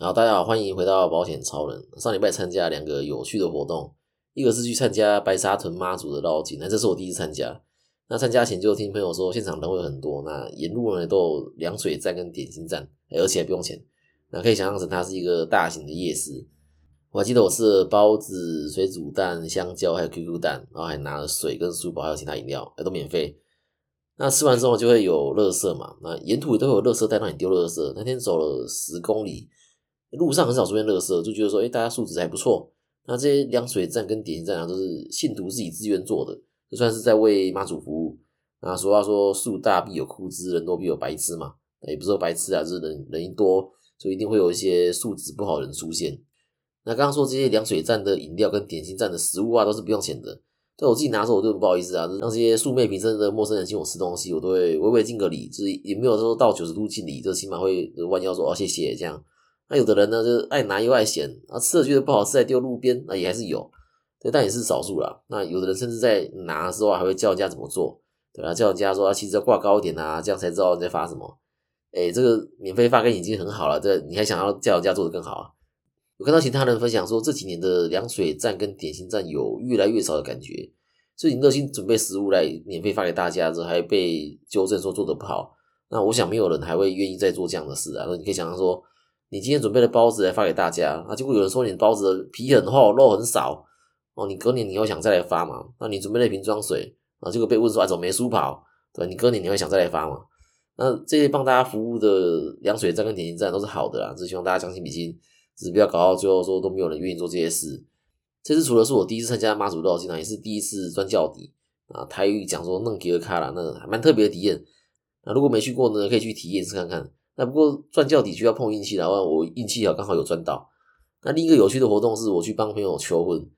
好，大家好，欢迎回到保险超人。上礼拜参加两个有趣的活动，一个是去参加白沙屯妈祖的绕境，那这是我第一次参加。那参加前就听朋友说现场人会很多，那沿路呢都有凉水站跟点心站，而且不用钱。那可以想象成它是一个大型的夜市。我还记得我吃了包子、水煮蛋、香蕉，还有 QQ 蛋，然后还拿了水跟书包，还有其他饮料，都免费。那吃完之后就会有垃圾嘛，那沿途都有垃圾袋让你丢垃圾。那天走了十公里，路上很少出现垃圾，就觉得说，哎，大家素质还不错。那这些凉水站跟点心站啊，都是信徒自己自愿做的，就算是在为妈祖服务。那俗话说，树大必有枯枝，人多必有白痴嘛。也不是说白痴啊，就是人人一多，就一定会有一些素质不好的人出现。那刚刚说这些凉水站的饮料跟点心站的食物啊，都是不用钱的。但我自己拿的时候，我就不好意思啊，让这些素昧平生的陌生人请我吃东西，我都会微微敬个礼，就是也没有说到九十度敬礼，就起码会弯腰说哦谢谢这样。那有的人呢，就是爱拿又爱嫌，啊吃了觉得不好吃，再丢路边，那也还是有，对，但也是少数啦。那有的人甚至在拿的时候还会教人家怎么做，对吧？教人家说啊，其实要挂高一点啊，这样才知道你在发什么。哎，这个免费发给你已经很好了，这你还想要叫人家做的更好啊？我看到其他人分享说，这几年的凉水站跟点心站有越来越少的感觉。所以你热心准备食物来免费发给大家之后，还被纠正说做的不好，那我想没有人还会愿意再做这样的事啊。那你可以想象说，你今天准备了包子来发给大家，那结果有人说你的包子的皮很厚，肉很少，哦，你隔年你会想再来发嘛？那你准备了一瓶装水，啊，结果被问说啊，怎么没书跑？对你隔年你会想再来发嘛？那这些帮大家服务的凉水站跟点心站都是好的啦，只是希望大家将心比心，只是不要搞到最后说都没有人愿意做这些事。这次除了是我第一次参加妈祖绕境啊，也是第一次钻教底啊。台语讲说弄吉尔卡啦，那还蛮特别的体验。那如果没去过呢，可以去体验试看看。那不过钻教底需要碰运气的话，我运气好，刚好有赚到。那另一个有趣的活动是我去帮朋友求婚，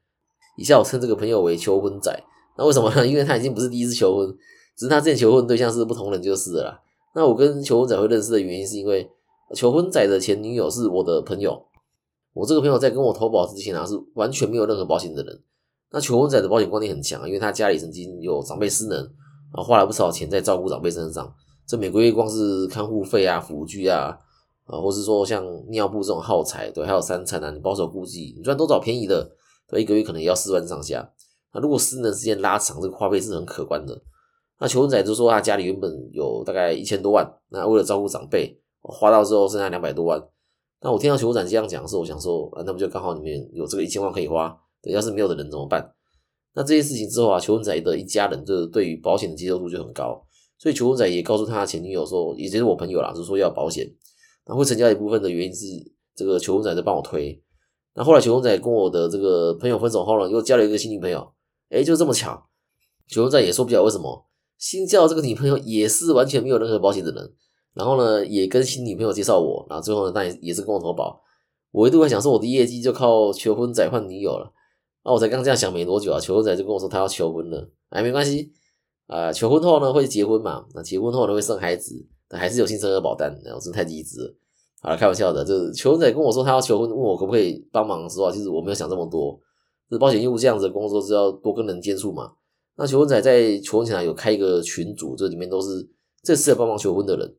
以下我称这个朋友为求婚仔。那为什么呢？因为他已经不是第一次求婚，只是他之前求婚对象是不同人就是了。那我跟求婚仔会认识的原因是因为求婚仔的前女友是我的朋友。我这个朋友在跟我投保之前啊，是完全没有任何保险的人。那求婚仔的保险观念很强，因为他家里曾经有长辈失能，然后花了不少钱在照顾长辈身上。这每个月光是看护费啊、辅具啊，啊，或是说像尿布这种耗材，对，还有三餐啊，你保守估计，你赚多少便宜的，对，一个月可能也要四万上下。那如果失能时间拉长，这个花费是很可观的。那求婚仔就说他家里原本有大概一千多万，那为了照顾长辈，花到之后剩下两百多万。那我听到球展这样讲的时候，我想说，那不就刚好你们有这个一千万可以花？对，要是没有的人怎么办？那这件事情之后啊，球仔的一家人就对于保险的接受度就很高，所以求婚仔也告诉他前女友说，也就是我朋友啦，就是说要保险。那会成交一部分的原因是这个求婚仔在帮我推。那后来求婚仔跟我的这个朋友分手后呢，又交了一个新女朋友，哎，就这么巧。求婚仔也说不了为什么，新交这个女朋友也是完全没有任何保险的人。然后呢，也跟新女朋友介绍我，然后最后呢，那也也是跟我投保。我一度还想说，我的业绩就靠求婚仔换女友了。那我才刚这样想没多久啊，求婚仔就跟我说他要求婚了。哎，没关系啊，求婚后呢会结婚嘛？那结婚后呢会生孩子，但还是有新生儿保单。我真太机智了。好了，开玩笑的，就是求婚仔跟我说他要求婚，问我可不可以帮忙的时候，其实我没有想这么多。这保险业务这样子的工作是要多跟人接触嘛？那求婚仔在求婚前有开一个群组，这里面都是这次要帮忙求婚的人。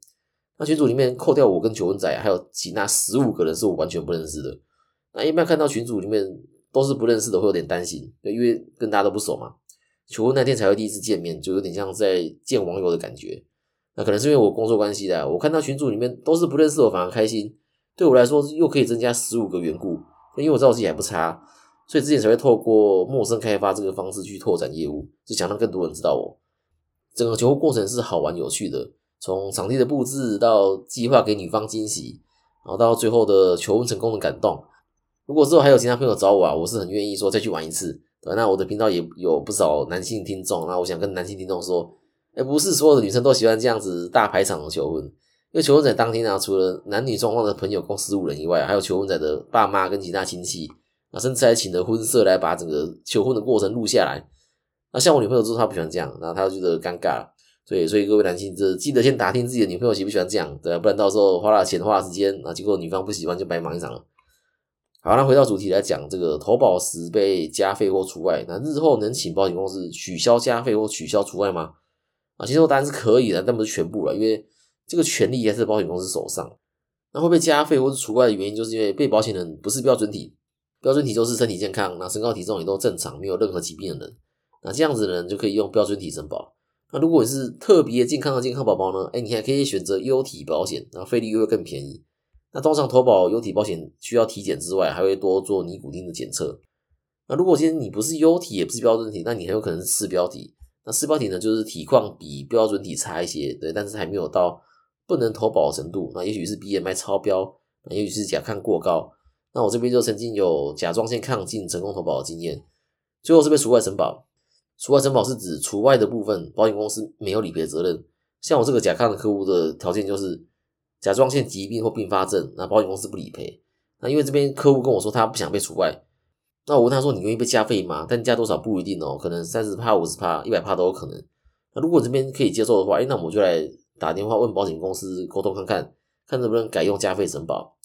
那群组里面扣掉我跟求婚仔，还有其他十五个人是我完全不认识的。那一般看到群组里面都是不认识的，会有点担心，因为跟大家都不熟嘛。求婚那天才会第一次见面，就有点像在见网友的感觉。那可能是因为我工作关系的，我看到群组里面都是不认识我，反而开心。对我来说又可以增加十五个缘故，因为我知道自己还不差，所以之前才会透过陌生开发这个方式去拓展业务，是想让更多人知道我。整个求婚过程是好玩有趣的。从场地的布置到计划给女方惊喜，然后到最后的求婚成功的感动。如果之后还有其他朋友找我啊，我是很愿意说再去玩一次。对，那我的频道也有不少男性听众，那我想跟男性听众说，哎，不是所有的女生都喜欢这样子大排场的求婚，因为求婚仔当天啊，除了男女双方的朋友共十五人以外，还有求婚仔的爸妈跟其他亲戚，啊，甚至还请了婚摄来把整个求婚的过程录下来。那像我女朋友就是，她不喜欢这样，然后她就觉得尴尬。对，所以各位男性，这记得先打听自己的女朋友喜不喜欢这样，对不然到时候花了钱花了时间，那结果女方不喜欢就白忙一场了。好，那回到主题来讲，这个投保时被加费或除外，那日后能请保险公司取消加费或取消除外吗？啊，其实我答案是可以的，但不是全部了，因为这个权利还是保险公司手上。那会被加费或是除外的原因，就是因为被保险人不是标准体，标准体就是身体健康，那身高体重也都正常，没有任何疾病的人，那这样子的人就可以用标准体承保。那如果你是特别健康的健康宝宝呢？哎，你还可以选择优体保险，那费率又会更便宜。那通常投保优体保险需要体检之外，还会多做尼古丁的检测。那如果今天你不是优体，也不是标准体，那你很有可能是次标体。那次标体呢，就是体况比标准体差一些，对，但是还没有到不能投保的程度。那也许是 BMI 超标，那也许是甲亢过高。那我这边就曾经有甲状腺亢进成功投保的经验，最后是被除外承保。除外承保是指除外的部分，保险公司没有理赔责任。像我这个甲亢的客户的条件就是甲状腺疾病或并发症，那保险公司不理赔。那因为这边客户跟我说他不想被除外，那我问他说你愿意被加费吗？但加多少不一定哦，可能三十帕、五十帕、一百帕都有可能。那如果这边可以接受的话，哎，那我们就来打电话问保险公司沟通看看，看能不能改用加费承保。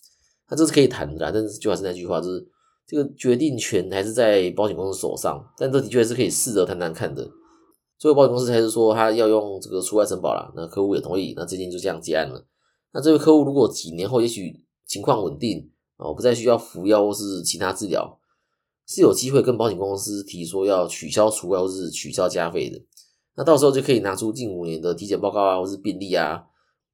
那这是可以谈的啦，但是就还是那句话，就是。这个决定权还是在保险公司手上，但这的确是可以试着谈谈看的。最后保险公司还是说他要用这个除外承保啦，那客户也同意，那这件就这样结案了。那这位客户如果几年后也许情况稳定哦，不再需要服药或是其他治疗，是有机会跟保险公司提说要取消除外或是取消加费的。那到时候就可以拿出近五年的体检报告啊，或是病历啊，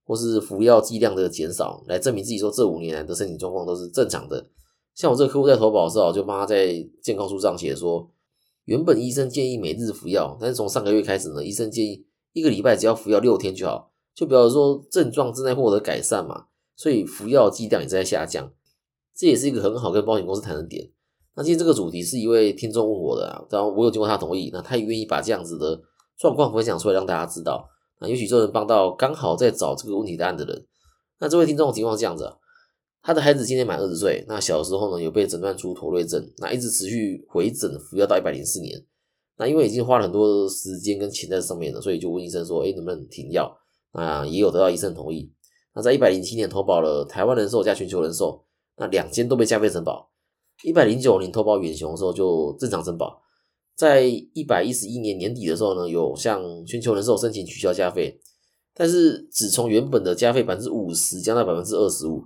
或是服药剂量的减少，来证明自己说这五年来的身体状况都是正常的。像我这个客户在投保的时候，就帮他在健康书上写说，原本医生建议每日服药，但是从上个月开始呢，医生建议一个礼拜只要服药六天就好，就表示说症状正在获得改善嘛，所以服药剂量也在下降，这也是一个很好跟保险公司谈的点。那今天这个主题是一位听众问我的啊，当然我有经过他同意，那他也愿意把这样子的状况分享出来让大家知道，那也许就能帮到刚好在找这个问题答案的人。那这位听众的情况是这样子。他的孩子今年满二十岁，那小时候呢有被诊断出妥瑞症，那一直持续回诊服药到一百零四年，那因为已经花了很多时间跟钱在上面了，所以就问医生说，哎，能不能停药？啊也有得到医生同意。那在一百零七年投保了台湾人寿加全球人寿，那两间都被加费承保。一百零九年投保远雄的时候就正常承保，在一百一十一年年底的时候呢，有向全球人寿申请取消加费，但是只从原本的加费百分之五十降到百分之二十五。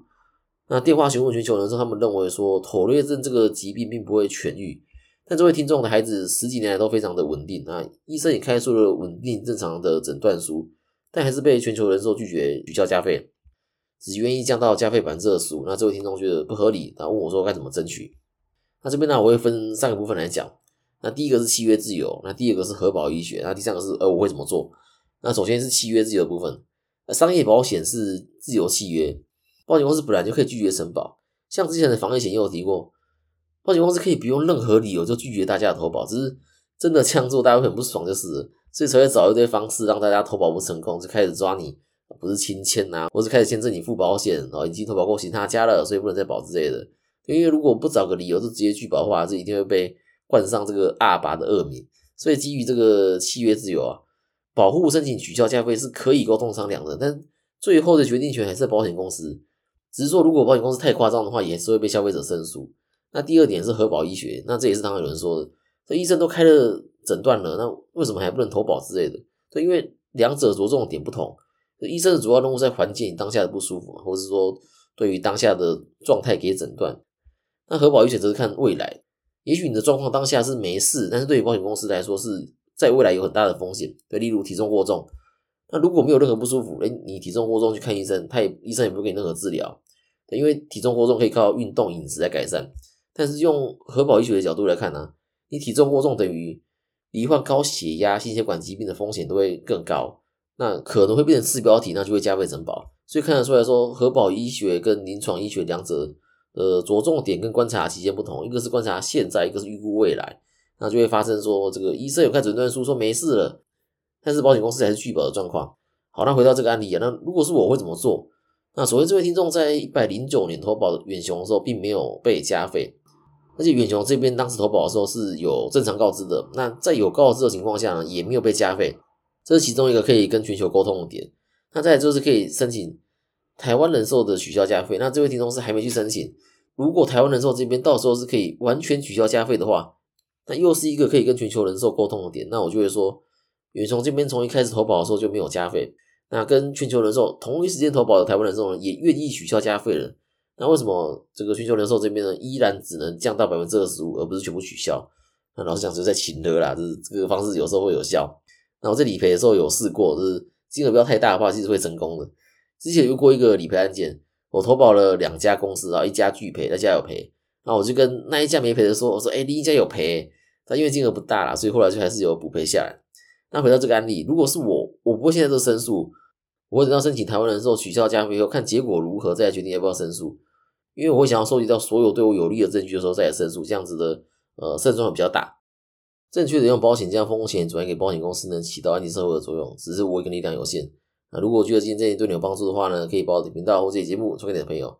那电话询问全球人寿，他们认为说妥瑞症这个疾病并不会痊愈，但这位听众的孩子十几年来都非常的稳定啊，医生也开出了稳定正常的诊断书，但还是被全球人寿拒绝取消加费，只愿意降到加费百分之二十五。那这位听众觉得不合理，然后问我说该怎么争取？那这边呢，我会分三个部分来讲。那第一个是契约自由，那第二个是核保医学，那第三个是呃我会怎么做？那首先是契约自由的部分，商业保险是自由契约。保险公司本来就可以拒绝承保，像之前的防疫险也有提过，保险公司可以不用任何理由就拒绝大家的投保，只是真的这样做大家会很不爽，就是所以才会找一堆方式让大家投保不成功，就开始抓你不是亲签呐，或是开始限制你付保险哦，已经投保过其他家了，所以不能再保之类的。因为如果不找个理由就直接拒保的话，这一定会被冠上这个二八的恶名。所以基于这个契约自由啊，保护申请取消加费是可以沟通商量的，但最后的决定权还是保险公司。只是说，如果保险公司太夸张的话，也是会被消费者申诉。那第二点是核保医学，那这也是常常有人说的，这医生都开了诊断了，那为什么还不能投保之类的？对，因为两者着重点不同。医生的主要任务在缓解你当下的不舒服，或者是说对于当下的状态给诊断。那核保医学则是看未来，也许你的状况当下是没事，但是对于保险公司来说是在未来有很大的风险。对，例如体重过重，那如果没有任何不舒服，哎，你体重过重去看医生，他也医生也不会给你任何治疗。因为体重过重可以靠运动饮食来改善，但是用核保医学的角度来看呢，你体重过重等于罹患高血压、心血管疾病的风险都会更高，那可能会变成次标体，那就会加倍承保。所以看得出来说，核保医学跟临床医学两者呃着重点跟观察期间不同，一个是观察现在，一个是预估未来，那就会发生说这个医生有看诊断书说没事了，但是保险公司还是拒保的状况。好，那回到这个案例啊，那如果是我会怎么做？那所谓这位听众在一百零九年投保远雄的时候，并没有被加费，而且远雄这边当时投保的时候是有正常告知的。那在有告知的情况下呢，也没有被加费，这是其中一个可以跟全球沟通的点。那再就是可以申请台湾人寿的取消加费。那这位听众是还没去申请，如果台湾人寿这边到时候是可以完全取消加费的话，那又是一个可以跟全球人寿沟通的点。那我就会说，远雄这边从一开始投保的时候就没有加费。那跟全球人寿同一时间投保的台湾人寿呢，也愿意取消加费了。那为什么这个全球人寿这边呢，依然只能降到百分之二十五，而不是全部取消？那老实讲，就是在请的啦，就是这个方式有时候会有效。那我在理赔的时候有试过，就是金额不要太大的话，其实会成功的。之前有过一个理赔案件，我投保了两家公司啊，一家拒赔，一家有赔。那我就跟那一家没赔的说，我说，哎，另一家有赔，但因为金额不大啦，所以后来就还是有补赔下来。那回到这个案例，如果是我，我不会现在就申诉，我会等到申请台湾人寿取消加费后，看结果如何再决定要不要申诉。因为我想要收集到所有对我有利的证据的时候再来申诉，这样子的呃胜算会比较大。正确的用保险将风险转移给保险公司，能起到安定社会的作用。只是我一个力量有限。那如果觉得今天这些对你有帮助的话呢，可以把我的频道或这节目传给你的朋友，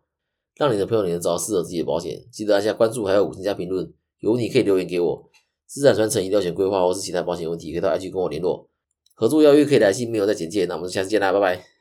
让你的朋友也能找到适合自己的保险。记得按下关注，还有五星加评论。有你可以留言给我。资产传承、医疗险规划或是其他保险问题，可以到 IG 跟我联络。合作邀约可以来信，没有在简介。那我们下次见啦，拜拜。